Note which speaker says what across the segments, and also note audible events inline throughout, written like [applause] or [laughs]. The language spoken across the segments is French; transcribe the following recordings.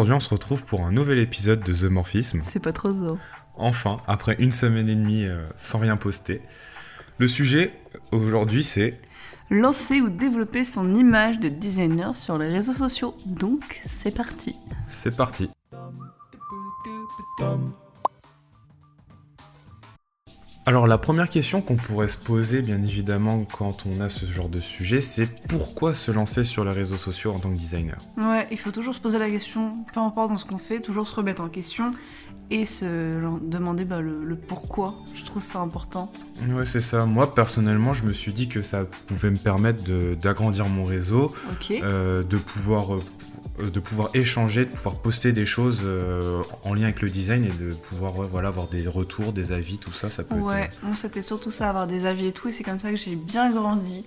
Speaker 1: aujourd'hui on se retrouve pour un nouvel épisode de The Morphisme.
Speaker 2: C'est pas trop zo.
Speaker 1: Enfin, après une semaine et demie euh, sans rien poster. Le sujet aujourd'hui c'est
Speaker 2: Lancer ou développer son image de designer sur les réseaux sociaux. Donc, c'est parti.
Speaker 1: c'est parti. Alors la première question qu'on pourrait se poser bien évidemment quand on a ce genre de sujet, c'est pourquoi se lancer sur les réseaux sociaux en tant que designer?
Speaker 2: Ouais, il faut toujours se poser la question, peu importe dans ce qu'on fait, toujours se remettre en question et se demander bah, le, le pourquoi. Je trouve ça important.
Speaker 1: Ouais c'est ça, moi personnellement je me suis dit que ça pouvait me permettre d'agrandir mon réseau, euh, de pouvoir euh, de pouvoir échanger, de pouvoir poster des choses euh, en lien avec le design et de pouvoir ouais, voilà avoir des retours, des avis, tout ça, ça peut
Speaker 2: Ouais, moi c'était surtout ça, avoir des avis et tout, et c'est comme ça que j'ai bien grandi.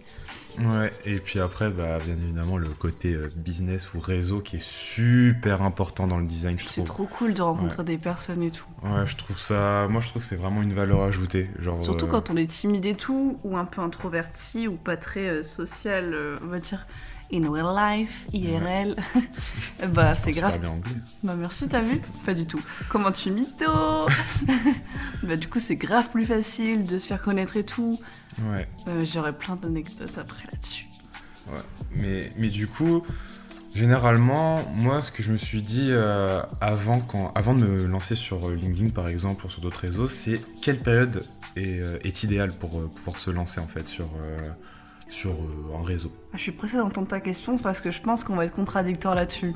Speaker 1: être. Ouais. Et puis après, bah bien évidemment le côté euh, business ou réseau qui est super important dans le design, je
Speaker 2: C'est trop cool de rencontrer des personnes et tout.
Speaker 1: Ouais, je trouve ça. Moi, je trouve que c'est vraiment une valeur ajoutée, genre.
Speaker 2: Surtout
Speaker 1: euh,
Speaker 2: quand on est timide et tout, ou un peu introverti, ou pas très euh, social, euh, on va dire in real life, IRL. [laughs] bah c'est grave.
Speaker 1: bien anglais.
Speaker 2: Bah merci, t'as vu? Pas du tout. Comment tu mytho? [laughs] Bah du coup c'est grave plus facile de se faire connaître et tout.
Speaker 1: Ouais.
Speaker 2: Euh, J'aurais plein d'anecdotes après là-dessus.
Speaker 1: Ouais. Mais, mais du coup, généralement, moi, ce que je me suis dit euh, avant, quand, avant de me lancer sur euh, LinkedIn, par exemple, ou sur d'autres réseaux, c'est quelle période est, est idéale pour pouvoir se lancer, en fait, sur, euh, sur euh, un réseau.
Speaker 2: Ah, Je suis pressée d'entendre ta question parce que je pense qu'on va être contradictoire là-dessus.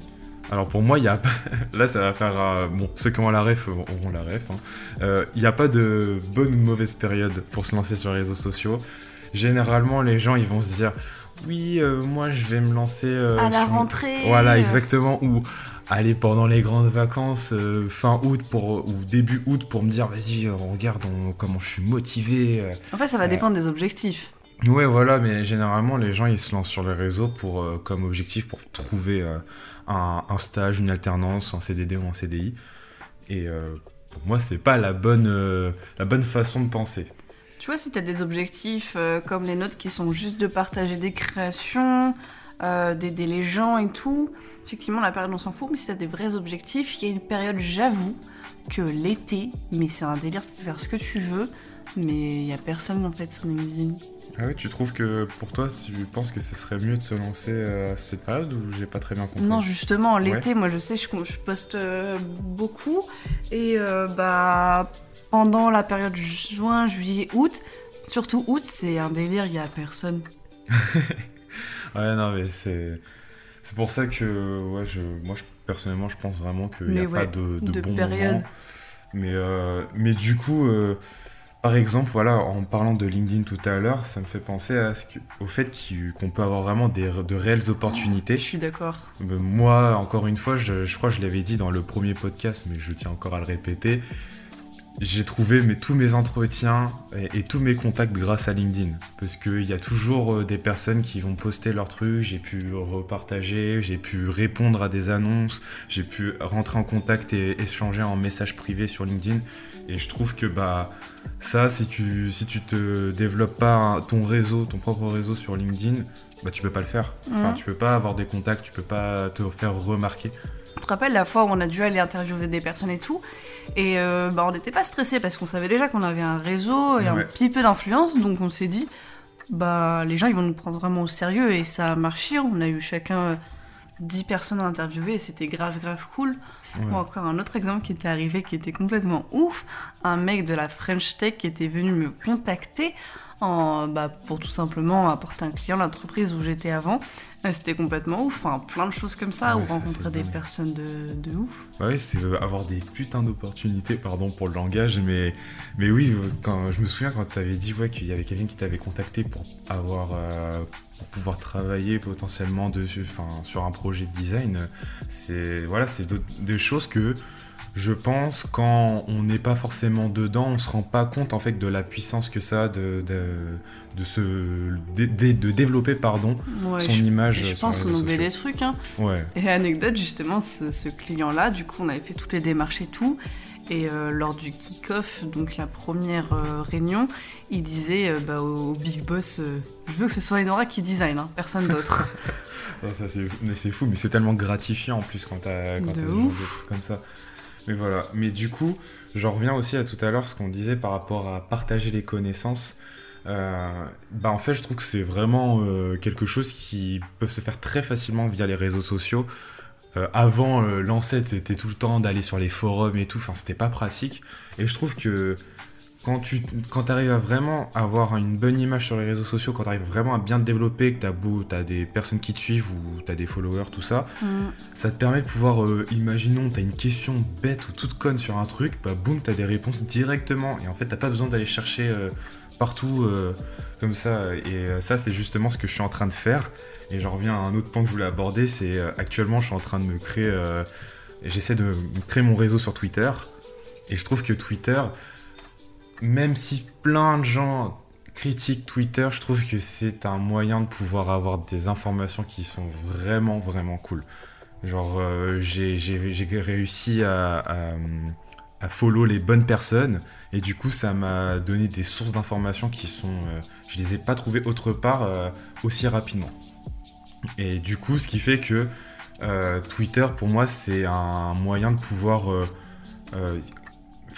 Speaker 1: Alors pour moi, il y a [laughs] là ça va faire euh, bon ceux qui ont la ref euh, auront la ref. hein. Euh, Il n'y a pas de bonne ou mauvaise période pour se lancer sur les réseaux sociaux. Généralement, les gens ils vont se dire oui euh, moi je vais me lancer
Speaker 2: à la
Speaker 1: sur-
Speaker 2: rentrée
Speaker 1: Voilà exactement ou aller pendant les grandes vacances euh, fin août pour ou début août pour me dire vas-y euh, regarde on- comment je suis motivé. euh.
Speaker 2: En fait ça va dépendre des objectifs.
Speaker 1: Ouais, voilà, mais généralement, les gens, ils se lancent sur les réseaux pour, euh, comme objectif pour trouver euh, un, stage, une alternance, un CDD ou un CDI. Et euh, pour moi, c'est pas la bonne, la bonne façon de penser.
Speaker 2: Tu vois, si tu as des objectifs comme les nôtres qui sont juste de partager des créations, d'aider les gens et tout, effectivement, la période, on s'en fout, mais si tu as des vrais objectifs, il y a une période, j'avoue, que l'été, mais c'est un délire de faire ce que tu veux, mais il y a personne en fait sur LinkedIn.
Speaker 1: Ah ouais, tu trouves que pour toi, tu penses que ce serait mieux de se lancer euh, à cette période ou j'ai pas très bien compris?
Speaker 2: Non, justement, l'été, moi je sais, je, je poste euh, beaucoup, et euh, bah pendant la période juin, juillet, août, surtout août, c'est un délire, il y a personne. [laughs]
Speaker 1: Ouais, non, mais c'est. C'est pour ça que, ouais, je, moi, je, personnellement, je pense vraiment qu'il n'y a
Speaker 2: ouais,
Speaker 1: pas de, de,
Speaker 2: de
Speaker 1: bon
Speaker 2: période.
Speaker 1: moment. Mais, euh, mais du coup, euh, par exemple, voilà, en parlant de LinkedIn tout à l'heure, ça me fait penser à ce que, au fait qu'on peut avoir vraiment des, de réelles opportunités.
Speaker 2: Je suis d'accord.
Speaker 1: Euh, Moi, encore une fois, je, je crois que je l'avais dit dans le premier podcast, mais je tiens encore à le répéter. J'ai trouvé mes, tous mes entretiens et, et tous mes contacts grâce à LinkedIn. Parce qu'il y a toujours euh, des personnes qui vont poster leurs trucs, j'ai pu repartager, j'ai pu répondre à des annonces, j'ai pu rentrer en contact et échanger en message privé sur LinkedIn. Et je trouve que bah ça, si tu, si tu te développes pas un- ton réseau, ton propre réseau sur LinkedIn, bah tu peux pas le faire. Enfin,
Speaker 2: Mhm.
Speaker 1: tu peux pas avoir des contacts, tu peux pas te faire remarquer.
Speaker 2: Tu te rappelles la fois où on a dû aller interviewer des personnes et tout Et euh, bah, on n'était pas stressé parce qu'on savait déjà qu'on avait un réseau et un petit peu d'influence, donc on s'est dit, bah les gens ils vont nous prendre vraiment au sérieux et ça a marché. On a eu chacun 10 personnes à interviewer et c'était grave grave cool.
Speaker 1: Ouais.
Speaker 2: Ou encore un autre exemple qui était arrivé qui était complètement ouf, un mec de la French Tech qui était venu me contacter en, bah, pour tout simplement apporter un client à l'entreprise où j'étais avant. C'était complètement ouf, enfin, plein de choses comme ça,
Speaker 1: Ouais,
Speaker 2: ou rencontrer des
Speaker 1: dingue.
Speaker 2: personnes de, de ouf.
Speaker 1: Bah oui, c'est avoir des putains d'opportunités, pardon pour le langage, mais, mais oui, quand, je me souviens quand tu avais dit ouais, qu'il y avait quelqu'un qui t'avait contacté pour, avoir, euh, pour pouvoir travailler potentiellement dessus, enfin, sur un projet de design, c'est voilà, c'est des choses que je pense, quand on n'est pas forcément dedans, on se rend pas compte en fait de la puissance que ça a de, de, de se de, développer pardon
Speaker 2: Ouais,
Speaker 1: son
Speaker 2: je,
Speaker 1: image.
Speaker 2: je pense qu'on oublie des trucs. Hein.
Speaker 1: Ouais.
Speaker 2: Et anecdote, justement, ce, ce client-là, du coup, on avait fait toutes les démarches et tout. Et euh, lors du kick-off, donc la première euh, réunion, il disait euh, bah, au, au big boss Je veux que ce soit Enora qui design, hein, personne d'autre. [laughs]
Speaker 1: Ça, mais c'est fou, mais c'est tellement gratifiant en plus quand t'as,
Speaker 2: De
Speaker 1: t'as ce genre
Speaker 2: ouf.
Speaker 1: de trucs comme ça. Mais voilà. Mais du coup, j'en reviens aussi à tout à l'heure ce qu'on disait par rapport à partager les connaissances. Euh, bah en fait, je trouve que c'est vraiment euh, quelque chose qui peut se faire très facilement via les réseaux sociaux. Euh, avant, l'ancêtre, c'était tout le temps d'aller sur les forums et tout. Enfin, c'était pas pratique. Et je trouve que quand tu quand arrives à vraiment avoir une bonne image sur les réseaux sociaux, quand tu arrives vraiment à bien te développer, que tu as tu des personnes qui te suivent ou tu as des followers, tout ça,
Speaker 2: Mm.
Speaker 1: ça te permet de pouvoir, euh, imaginons, tu as une question bête ou toute conne sur un truc, bah boum, tu as des réponses directement. Et en fait, t'as pas besoin d'aller chercher euh, partout euh, comme ça. Et ça, c'est justement ce que je suis en train de faire. Et j'en reviens à un autre point que je voulais aborder, c'est actuellement, je suis en train de me créer, j'essaie de créer mon réseau sur Twitter. Et je trouve que Twitter, même si plein de gens critiquent Twitter, je trouve que c'est un moyen de pouvoir avoir des informations qui sont vraiment, vraiment cool. Genre, euh, j'ai réussi à, follow les bonnes personnes et du coup, ça m'a donné des sources d'informations qui sont. euh, je les ai pas trouvées autre part euh, aussi rapidement. Et du coup, ce qui fait que euh, Twitter, pour moi, c'est un moyen de pouvoir.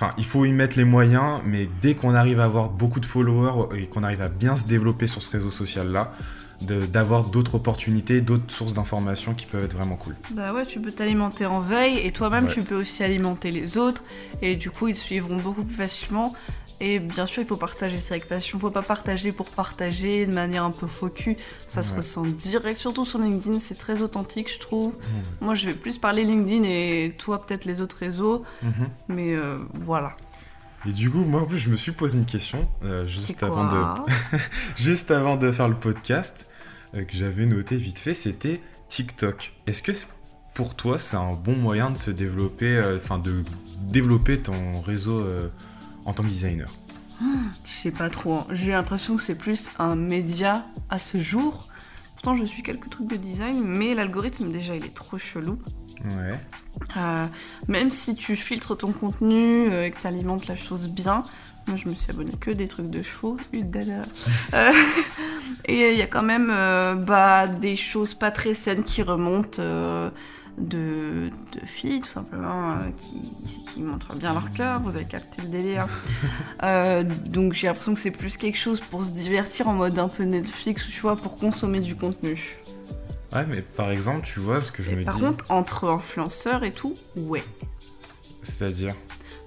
Speaker 1: Enfin, il faut y mettre les moyens, mais dès qu'on arrive à avoir beaucoup de followers et qu'on arrive à bien se développer sur ce réseau social-là, d'avoir d'autres opportunités, d'autres sources d'informations qui peuvent être vraiment cool.
Speaker 2: Bah ouais, tu peux t'alimenter en veille et toi-même
Speaker 1: Ouais.
Speaker 2: tu peux aussi alimenter les autres et du coup ils te suivront beaucoup plus facilement. Et bien sûr, il faut partager ça avec passion. Faut pas partager pour partager de manière un peu cul. Ça se ressent direct, surtout sur LinkedIn, c'est très authentique, je trouve. Moi, je vais plus parler LinkedIn et toi, peut-être les autres réseaux,
Speaker 1: Mhm.
Speaker 2: mais euh, voilà.
Speaker 1: Et du coup, moi en plus, je me suis posé une question euh, juste, avant de, [laughs] juste avant de faire le podcast que j'avais noté vite fait, c'était TikTok. Est-ce que pour toi, c'est un bon moyen de se développer, euh, enfin de développer ton réseau euh, en tant que designer?
Speaker 2: Je sais pas trop. hein. J'ai l'impression que c'est plus un média à ce jour. Pourtant, je suis quelques trucs de design, mais l'algorithme, déjà, il est trop chelou.
Speaker 1: Ouais.
Speaker 2: Euh, même si tu filtres ton contenu euh, et que tu alimentes la chose bien, moi je me suis abonnée que des trucs de chevaux, Ui, dada. Euh, [laughs] et il y a quand même euh, bah, des choses pas très saines qui remontent euh, de, de filles, tout simplement, euh, qui, qui montrent bien leur cœur, vous avez capté le délire. [laughs] Donc j'ai l'impression que c'est plus quelque chose pour se divertir en mode un peu Netflix ou tu vois, pour consommer du contenu.
Speaker 1: Ouais, mais par exemple, tu vois ce que je me
Speaker 2: Par
Speaker 1: dis,
Speaker 2: contre, entre influenceurs et tout, ouais.
Speaker 1: c'est-à-dire?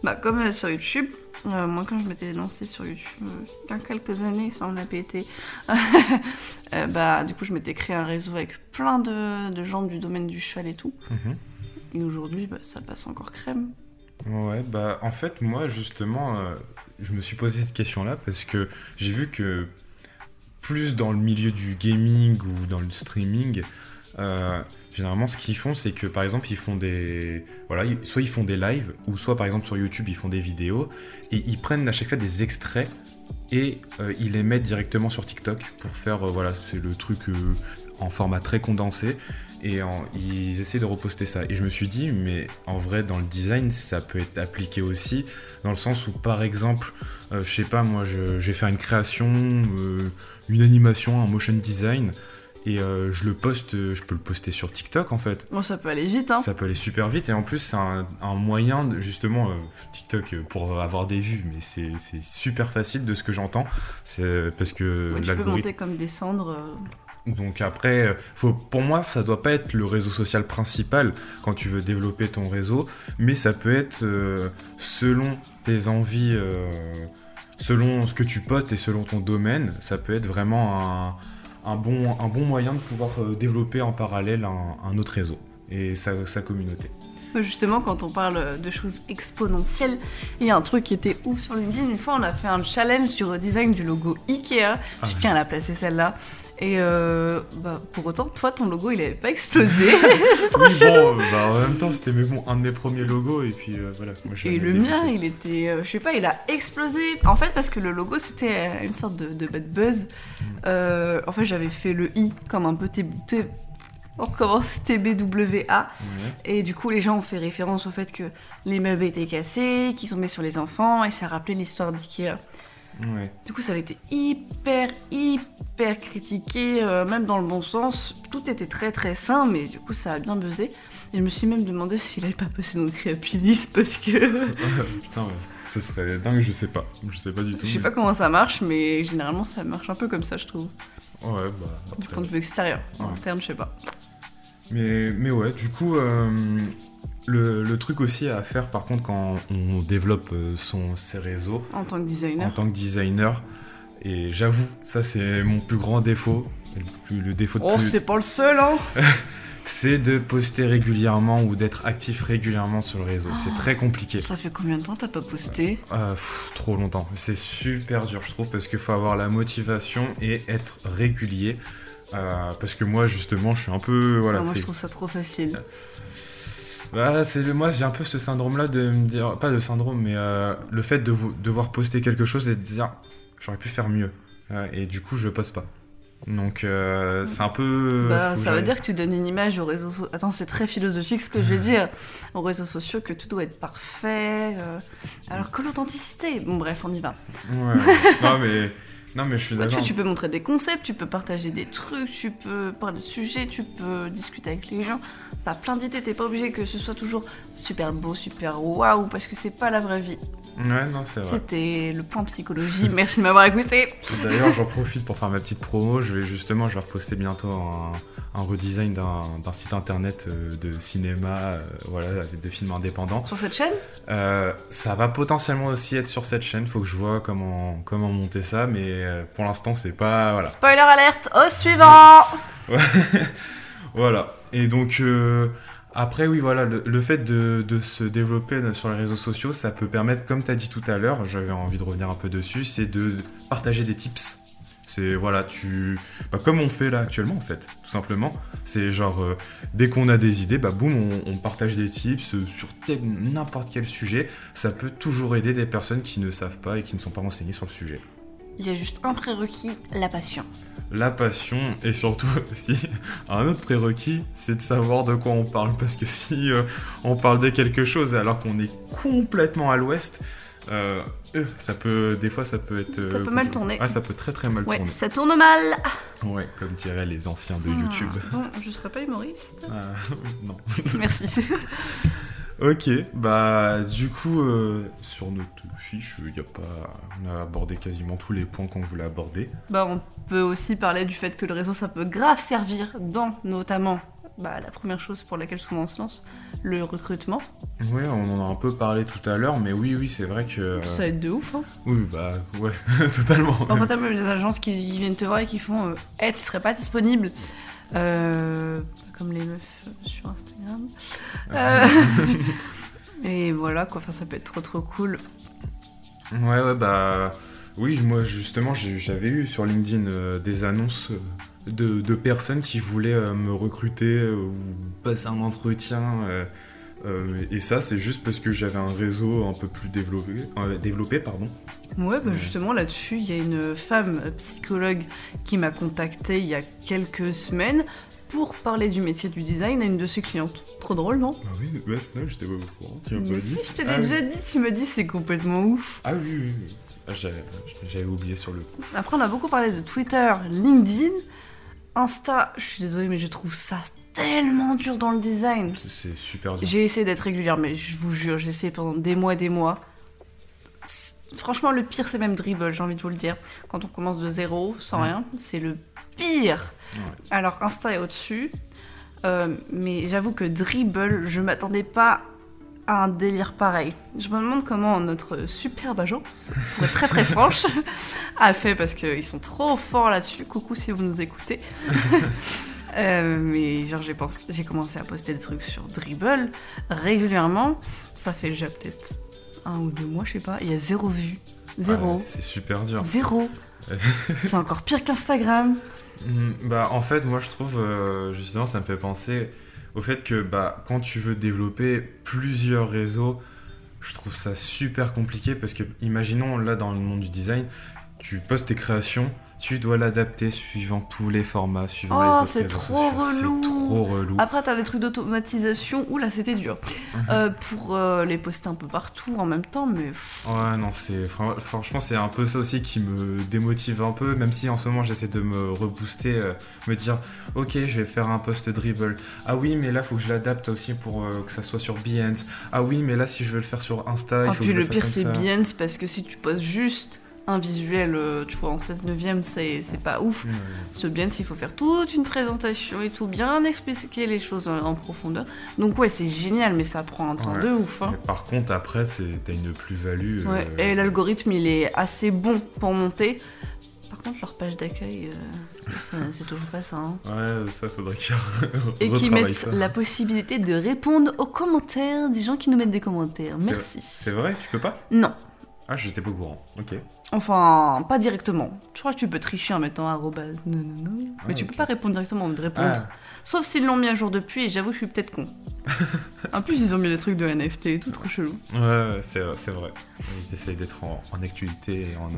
Speaker 2: Bah, comme sur YouTube, euh, moi quand je m'étais lancée sur YouTube, il y a quelques années, ça on a pété, [laughs] euh, bah du coup je m'étais créé un réseau avec plein de, de gens du domaine du cheval et tout.
Speaker 1: Mhm.
Speaker 2: Et aujourd'hui, bah, ça passe encore crème.
Speaker 1: Ouais, bah en fait, moi justement, euh, je me suis posé cette question-là parce que j'ai vu que plus dans le milieu du gaming ou dans le streaming, généralement ce qu'ils font, c'est que par exemple, ils font des. Voilà, soit ils font des lives, ou soit par exemple sur YouTube, ils font des vidéos, et ils prennent à chaque fois des extraits et euh, ils les mettent directement sur TikTok pour faire. euh, voilà, c'est le truc euh, en format très condensé et ils essaient de reposter ça. Et je me suis dit, mais en vrai, dans le design, ça peut être appliqué aussi, dans le sens où, par exemple, je sais pas, moi, je, vais faire une création, une animation, un motion design, et euh, je le poste, euh, je peux le poster sur TikTok en fait.
Speaker 2: Bon, ça peut aller vite, hein.
Speaker 1: Ça peut aller super vite, et en plus, c'est un, un moyen, de, justement, euh, TikTok pour avoir des vues, mais c'est super facile de ce que j'entends, c'est parce que
Speaker 2: Ouais, tu peux monter comme descendre.
Speaker 1: Donc après, faut, pour moi, ça doit pas être le réseau social principal quand tu veux développer ton réseau, mais ça peut être euh, selon tes envies, euh, selon ce que tu postes et selon ton domaine, ça peut être vraiment un, un bon, un bon moyen de pouvoir euh, développer en parallèle un, un autre réseau et sa, sa communauté.
Speaker 2: Justement, quand on parle de choses exponentielles, il y a un truc qui était ouf sur LinkedIn. Une fois, on a fait un challenge du redesign du logo Ikea. Je tiens à la placer celle-là. Et euh, bah, pour autant, toi, ton logo, il avait pas explosé. [laughs] c'est trop
Speaker 1: Oui,
Speaker 2: chelou.
Speaker 1: bon, bah, en même temps, c'était mes- un de mes premiers logos, et puis euh, voilà. Moi,
Speaker 2: Et le mien, il était, euh, je sais pas, il a explosé. En fait, parce que le logo, c'était une sorte de, de bad buzz. Euh, en fait, j'avais fait le i comme un peu on recommence TBWA.
Speaker 1: Ouais.
Speaker 2: Et du coup, les gens ont fait référence au fait que les meubles étaient cassés, qu'ils tombaient sur les enfants, et ça rappelait l'histoire d'Ikea.
Speaker 1: Ouais.
Speaker 2: Du coup, ça avait été hyper, hyper critiqué, euh, même dans le bon sens. Tout était très, très sain, mais du coup, ça a bien buzzé. Et je me suis même demandé s'il avait pas passé dans le Créapilis, parce que [laughs]
Speaker 1: Putain, ouais. Ce serait dingue, je sais pas. Je sais pas du tout.
Speaker 2: je sais
Speaker 1: mais-
Speaker 2: pas comment ça marche, mais généralement, ça marche un peu comme ça, je trouve.
Speaker 1: Ouais, bah.
Speaker 2: Du point de vue extérieur. En interne, je sais pas.
Speaker 1: Mais, mais ouais, du coup, euh, le, le truc aussi à faire par contre quand on développe euh, son, ses réseaux
Speaker 2: En tant que
Speaker 1: en
Speaker 2: designer.
Speaker 1: tant que designer, et j'avoue, ça c'est mon plus grand défaut, le, défaut de
Speaker 2: Oh,
Speaker 1: plus,
Speaker 2: c'est pas le seul, hein [laughs]
Speaker 1: c'est de poster régulièrement ou d'être actif régulièrement sur le réseau. C'est très compliqué.
Speaker 2: Ça fait combien de temps t'as pas posté?
Speaker 1: Euh, pff, trop longtemps. C'est super dur, je trouve, parce qu'il faut avoir la motivation et être régulier. Euh, parce que moi, justement, je suis un peu. Voilà,
Speaker 2: Ah, Moi, je trouve ça trop facile.
Speaker 1: Bah, c'est le- moi j'ai un peu ce syndrome là de me dire pas de syndrome mais euh, le fait de vou- devoir poster quelque chose et de dire j'aurais pu faire mieux et du coup je poste pas donc euh, c'est un peu
Speaker 2: Bah, ça veut dire que tu donnes une image aux réseaux sociaux. Attends, c'est très philosophique ce que je vais [laughs] dire. Aux réseaux sociaux, que tout doit être parfait. euh, Alors que l'authenticité. Bon, bref, on y va.
Speaker 1: Ouais. non mais non mais je suis
Speaker 2: Quoi, tu, tu peux montrer des concepts, tu peux partager des trucs, tu peux parler de sujets, tu peux discuter avec les gens. T'as plein d'idées, t'es pas obligé que ce soit toujours super beau, super waouh, parce que c'est pas la vraie vie.
Speaker 1: Ouais non c'est vrai
Speaker 2: C'était le point psychologie. [laughs] Merci de m'avoir écouté.
Speaker 1: d'ailleurs j'en profite pour faire ma petite promo je vais justement je vais reposter bientôt un, un redesign d'un site internet euh, de cinéma euh, voilà de films indépendants
Speaker 2: Sur cette chaîne?
Speaker 1: Euh, ça va potentiellement aussi être sur cette chaîne. Faut que je vois comment comment monter ça, mais pour l'instant c'est pas voilà.
Speaker 2: Spoiler alerte, au suivant [laughs]
Speaker 1: Voilà. Et donc euh, après oui voilà le, fait de, se développer sur les réseaux sociaux, ça peut permettre, comme tu as dit tout à l'heure, j'avais envie de revenir un peu dessus, c'est de partager des tips. C'est voilà tu bah, comme on fait là actuellement en fait tout simplement. C'est genre euh, dès qu'on a des idées, bah boum on, on partage des tips euh, sur n'importe quel sujet. Ça peut toujours aider des personnes qui ne savent pas et qui ne sont pas renseignées sur le sujet.
Speaker 2: Il y a juste un prérequis, la passion.
Speaker 1: La passion et surtout [laughs] aussi un autre prérequis, c'est de savoir de quoi on parle parce que si euh, on parle de quelque chose alors qu'on est complètement à l'ouest, euh, euh, ça peut des fois ça peut être euh,
Speaker 2: Ça peut mal tourner.
Speaker 1: Ah, ça peut très très mal
Speaker 2: Ouais,
Speaker 1: tourner.
Speaker 2: ça tourne mal.
Speaker 1: Ouais, comme diraient les anciens de
Speaker 2: Ah,
Speaker 1: YouTube.
Speaker 2: Bon, je serais pas humoriste.
Speaker 1: Ah, [laughs] non.
Speaker 2: Merci. [laughs]
Speaker 1: Ok, bah du coup euh, sur notre fiche, y a pas, on a abordé quasiment tous les points qu'on voulait aborder.
Speaker 2: bah, on peut aussi parler du fait que le réseau, ça peut grave servir dans, notamment, bah, la première chose pour laquelle souvent on se lance, le recrutement.
Speaker 1: Ouais, on en a un peu parlé tout à l'heure, mais oui, oui, c'est vrai que.
Speaker 2: Ça aide de ouf, hein.
Speaker 1: Oui, bah ouais, [laughs] totalement.
Speaker 2: Parfois, t'as même des agences qui viennent te voir et qui font euh, Eh, tu serais pas disponible Euh, Comme les meufs euh, sur Instagram. Euh, [laughs] et voilà, quoi. Enfin, ça peut être trop trop cool.
Speaker 1: Ouais, ouais, bah. Oui, moi justement, j'avais eu sur LinkedIn euh, des annonces de, de personnes qui voulaient euh, me recruter euh, ou passer un entretien. euh, et ça, c'est juste parce que j'avais un réseau un peu plus développé, développé pardon.
Speaker 2: Ouais, bah justement là-dessus, il y a une femme psychologue qui m'a contactée il y a quelques semaines pour parler du métier du design à une de ses clientes. Trop drôle, non?
Speaker 1: Ah oui, ouais, non, j'étais pas au courant. tu m'as
Speaker 2: Mais
Speaker 1: dit.
Speaker 2: si, je te l'ai
Speaker 1: Ah oui.
Speaker 2: déjà dit, tu me dis c'est complètement ouf.
Speaker 1: Ah oui, oui, oui. Ah, j'avais j'avais oublié sur le coup.
Speaker 2: Après, on a beaucoup parlé de Twitter, LinkedIn, Insta. Je suis désolée, mais je trouve ça tellement dur dans le design.
Speaker 1: C'est- super dur.
Speaker 2: J'ai essayé d'être régulière, mais je vous jure, j'ai essayé pendant des mois, des mois. Franchement, le pire, c'est même Dribble, j'ai envie de vous le dire. Quand on commence de zéro, sans rien, c'est le pire.
Speaker 1: Ouais.
Speaker 2: Alors, Insta est au-dessus. Euh, mais j'avoue que Dribble, je m'attendais pas à un délire pareil. Je me demande comment notre superbe agence, pour être très très franche, [laughs] a fait parce qu'ils sont trop forts là-dessus. Coucou si vous nous écoutez. [laughs] Euh, mais genre j'ai pensé- j'ai commencé à poster des trucs sur Dribble régulièrement. Ça fait déjà peut-être un ou deux mois, je sais pas. Il y a zéro vue. Zéro.
Speaker 1: Ouais, c'est super dur.
Speaker 2: Zéro. [laughs] C'est encore pire qu'Instagram.
Speaker 1: Hmm, Bah, en fait, moi, je trouve, euh, justement, ça me fait penser au fait que bah, quand tu veux développer plusieurs réseaux, je trouve ça super compliqué parce que, imaginons, là, dans le monde du design, tu postes tes créations, tu dois l'adapter suivant tous les formats, suivant
Speaker 2: Oh,
Speaker 1: les autres
Speaker 2: c'est trop relou.
Speaker 1: C'est trop relou.
Speaker 2: Après, t'as les trucs d'automatisation. Ouh là, c'était dur.
Speaker 1: Mhm.
Speaker 2: Euh, pour euh, les poster un peu partout en même temps, mais.
Speaker 1: Ouais, non, c'est fran- franchement, c'est un peu ça aussi qui me démotive un peu, même si en ce moment j'essaie de me rebooster, euh, me dire, ok, je vais faire un post dribble. Ah oui, mais là, faut que je l'adapte aussi pour que ça soit sur Behance. Ah oui, mais là, si je veux le faire sur Insta, il
Speaker 2: Ah,
Speaker 1: faut
Speaker 2: puis
Speaker 1: que je
Speaker 2: le
Speaker 1: le
Speaker 2: pire,
Speaker 1: fasse
Speaker 2: c'est c'est parce que si tu poses juste un visuel, euh, tu vois, en 16 neuvième, c'est pas ouf. Ce bien, il faut faire toute une présentation et tout, bien expliquer les choses en, en profondeur. Donc ouais, c'est génial, mais ça prend un temps
Speaker 1: Ouais.
Speaker 2: de ouf. hein.
Speaker 1: Par contre, après, c'est- t'as une plus-value.
Speaker 2: Ouais,
Speaker 1: euh,
Speaker 2: et l'algorithme, il est assez bon pour monter. Par contre, leur page d'accueil, euh, c'est toujours pas ça. hein.
Speaker 1: Ouais, ça faudrait qu'ils
Speaker 2: Et qui
Speaker 1: retravaillent
Speaker 2: mettent
Speaker 1: ça.
Speaker 2: la possibilité de répondre aux commentaires des gens qui nous mettent des commentaires. Merci.
Speaker 1: C'est vrai, tu peux pas?
Speaker 2: Non.
Speaker 1: Ah, j'étais pas au courant. Ok.
Speaker 2: Enfin, pas directement. Je crois que tu peux tricher en mettant arrobase. Non, non, non. Mais
Speaker 1: Ah,
Speaker 2: tu
Speaker 1: ok.
Speaker 2: peux pas répondre directement, de répondre.
Speaker 1: Ah,
Speaker 2: Sauf s'ils l'ont mis à jour depuis, et j'avoue que je suis peut-être con. [laughs] en plus, ils ont mis des trucs de NFT et tout, trop chelou.
Speaker 1: ouais, ouais, c'est c'est vrai. Ils essayent d'être en, en actualité et en, euh,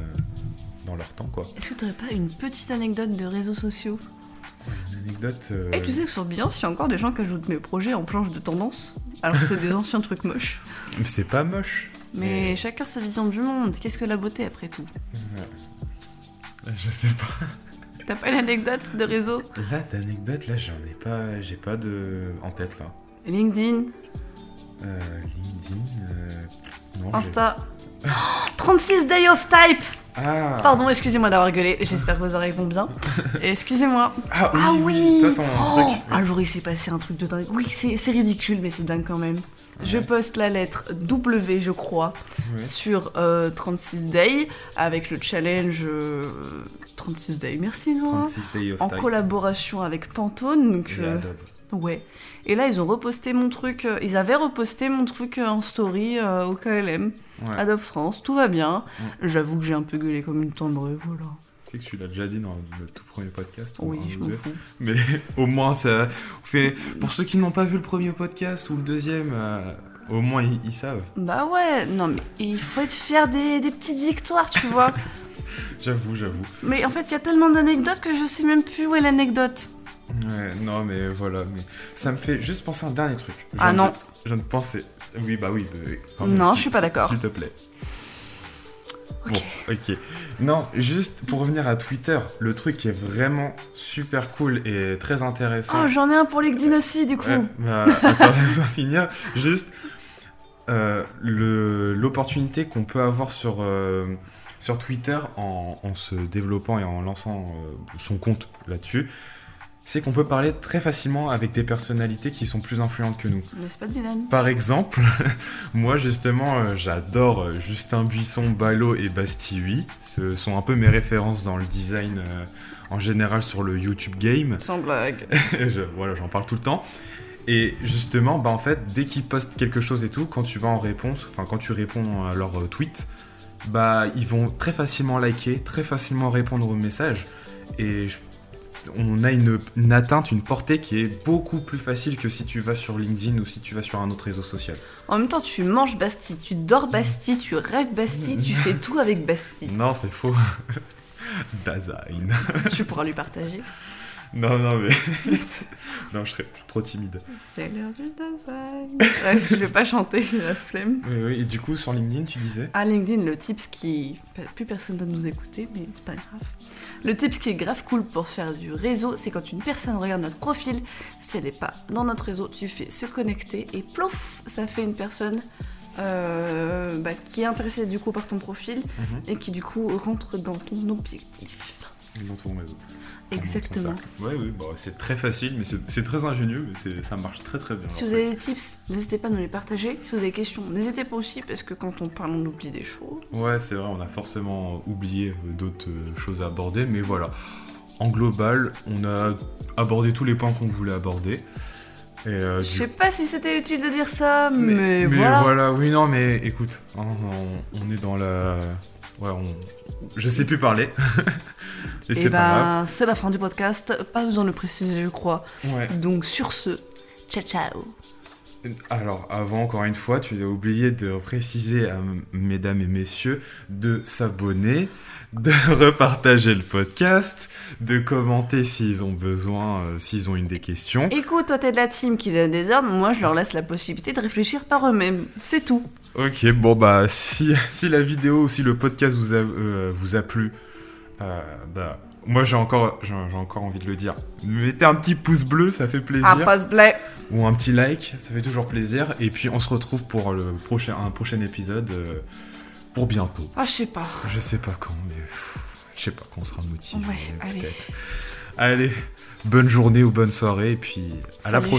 Speaker 1: dans leur temps, quoi.
Speaker 2: Est-ce que t'aurais pas une petite anecdote de réseaux sociaux?
Speaker 1: Une anecdote. euh,
Speaker 2: Et tu sais que sur Beyoncé, il y a encore des gens qui ajoutent mes projets en planche de tendance, alors que c'est des [laughs] anciens trucs moches.
Speaker 1: C'est pas moche.
Speaker 2: Mais chacun sa vision du monde. Qu'est-ce que la beauté après tout
Speaker 1: Ouais. Je sais pas. [laughs]
Speaker 2: T'as pas une anecdote de réseau
Speaker 1: Là, d'anecdote, là, j'en ai pas. J'ai pas de. en tête, là.
Speaker 2: LinkedIn,
Speaker 1: Euh, LinkedIn. euh, Non.
Speaker 2: Insta. [gasps] 36 Day of Type
Speaker 1: Ah
Speaker 2: Pardon, excusez-moi d'avoir gueulé, j'espère que vos oreilles vont bien. Excusez-moi.
Speaker 1: Ah oui,
Speaker 2: Ah
Speaker 1: oui,
Speaker 2: oui
Speaker 1: Toi, ton
Speaker 2: Oh,
Speaker 1: truc.
Speaker 2: Un jour il s'est passé un truc de dingue. Oui, c'est c'est ridicule, mais c'est dingue quand même. Je poste la lettre W, je crois,
Speaker 1: Ouais.
Speaker 2: sur euh, 36 Day, avec le challenge euh, 36 Day. Merci Noah.
Speaker 1: 36 Day of
Speaker 2: En
Speaker 1: Type.
Speaker 2: collaboration avec Pantone, donc
Speaker 1: Et
Speaker 2: euh,
Speaker 1: Adobe.
Speaker 2: Ouais. Et là ils ont reposté mon truc, euh, ils avaient reposté mon truc euh, en story euh, au KLM,
Speaker 1: Ouais.
Speaker 2: Adobe France, tout va bien. J'avoue que j'ai un peu gueulé comme une tendrée, voilà.
Speaker 1: C'est que tu l'as déjà dit dans le tout premier podcast. ou
Speaker 2: Oui,
Speaker 1: un
Speaker 2: je
Speaker 1: ou
Speaker 2: m'en
Speaker 1: deux.
Speaker 2: fous.
Speaker 1: Mais [laughs] au moins, ça fait. Pour ceux qui n'ont pas vu le premier podcast ou le deuxième, euh, au moins ils, ils savent.
Speaker 2: Bah ouais, non mais il faut être fier des, des petites victoires, tu vois. [laughs]
Speaker 1: J'avoue, j'avoue.
Speaker 2: mais en fait, il y a tellement d'anecdotes que je sais même plus où est l'anecdote.
Speaker 1: Ouais, non, mais voilà. Mais ça me fait juste penser à un dernier truc. Je
Speaker 2: Ah non.
Speaker 1: Je viens de penser. Oui, bah oui. bah, quand
Speaker 2: Non, je suis pas d'accord.
Speaker 1: S'il te plaît.
Speaker 2: Ok.
Speaker 1: Bon, ok. Non, juste pour revenir à Twitter, le truc qui est vraiment super cool et très intéressant.
Speaker 2: Oh, j'en ai un pour LinkedIn aussi, du coup.
Speaker 1: Bah, attends, [laughs] laisse-moi finir. Juste euh, l'opportunité qu'on peut avoir sur, euh, sur Twitter en, en se développant et en lançant euh, son compte là-dessus, c'est qu'on peut parler très facilement avec des personnalités qui sont plus influentes que nous.
Speaker 2: N'est-ce pas, Dylan?
Speaker 1: Par exemple, [laughs] moi justement, euh, j'adore euh, Justin Buisson, Ballot et Bastille. Ce sont un peu mes références dans le design euh, en général sur le YouTube Game. [laughs]
Speaker 2: Sans blague. [laughs]
Speaker 1: Je- voilà, j'en parle tout le temps. Et justement, bah en fait, dès qu'ils postent quelque chose et tout, quand tu vas en réponse, enfin quand tu réponds à leur tweet, bah ils vont très facilement liker, très facilement répondre au message. Et je- on a une, une atteinte, une portée qui est beaucoup plus facile que si tu vas sur LinkedIn ou si tu vas sur un autre réseau social.
Speaker 2: En même temps, tu manges Bastille, tu dors Bastille, tu rêves Bastille, tu fais tout avec Bastille.
Speaker 1: Non, c'est faux. [laughs] Design.
Speaker 2: tu pourras lui partager.
Speaker 1: Non, non, mais. [laughs] non, je serais trop timide.
Speaker 2: C'est l'heure du design. Bref, je vais pas chanter, j'ai la flemme.
Speaker 1: Oui, oui, et du coup, sur LinkedIn, tu disais
Speaker 2: À LinkedIn, le tips qui. Plus personne doit nous écouter, mais c'est pas grave. Le tips qui est grave cool pour faire du réseau, c'est quand une personne regarde notre profil, si elle n'est pas dans notre réseau, tu fais se connecter et plouf, ça fait une personne euh, bah, qui est intéressée du coup par ton profil
Speaker 1: Mhm.
Speaker 2: et qui du coup rentre dans ton objectif.
Speaker 1: Dans ton réseau.
Speaker 2: Exactement.
Speaker 1: Ouais, oui, bah, c'est très facile, mais c'est très ingénieux, mais ça marche très très bien.
Speaker 2: Si vous avez des tips, n'hésitez pas à nous les partager. Si vous avez des questions, n'hésitez pas aussi parce que quand on parle, on oublie des choses.
Speaker 1: Ouais, c'est vrai, on a forcément oublié euh, d'autres euh, choses à aborder, mais voilà. En global, on a abordé tous les points qu'on voulait aborder. Et, euh,
Speaker 2: Je
Speaker 1: du-
Speaker 2: sais pas si c'était utile de dire ça, mais,
Speaker 1: mais
Speaker 2: voilà.
Speaker 1: oui, non, mais écoute, hein, on, on est dans la Ouais, on... je sais plus parler. [laughs] Et,
Speaker 2: Et
Speaker 1: c'est
Speaker 2: ben, c'est la fin du podcast. Pas besoin de le préciser, je crois.
Speaker 1: Ouais.
Speaker 2: Donc, sur ce, ciao ciao.
Speaker 1: Alors, avant, encore une fois, tu as oublié de préciser à mesdames et messieurs de s'abonner, de [laughs] repartager le podcast, de commenter s'ils ont besoin, euh, s'ils ont une des questions.
Speaker 2: Écoute, toi, t'es de la team qui donne des ordres. Moi, je leur laisse la possibilité de réfléchir par eux-mêmes. C'est tout.
Speaker 1: Ok, bon bah si, [laughs] si la vidéo ou si le podcast vous a, euh, vous a plu, euh, bah moi j'ai encore, j'ai encore envie de le dire. Mettez un petit pouce bleu, ça fait plaisir.
Speaker 2: Ah, passe blé.
Speaker 1: Ou un petit like, ça fait toujours plaisir. Et puis on se retrouve pour le prochain, un prochain épisode pour bientôt.
Speaker 2: Ah, je sais pas.
Speaker 1: Je sais pas quand, mais je sais pas quand on sera motivé.
Speaker 2: Ouais, allez.
Speaker 1: peut-être. Allez, bonne journée ou bonne soirée, et puis à la prochaine.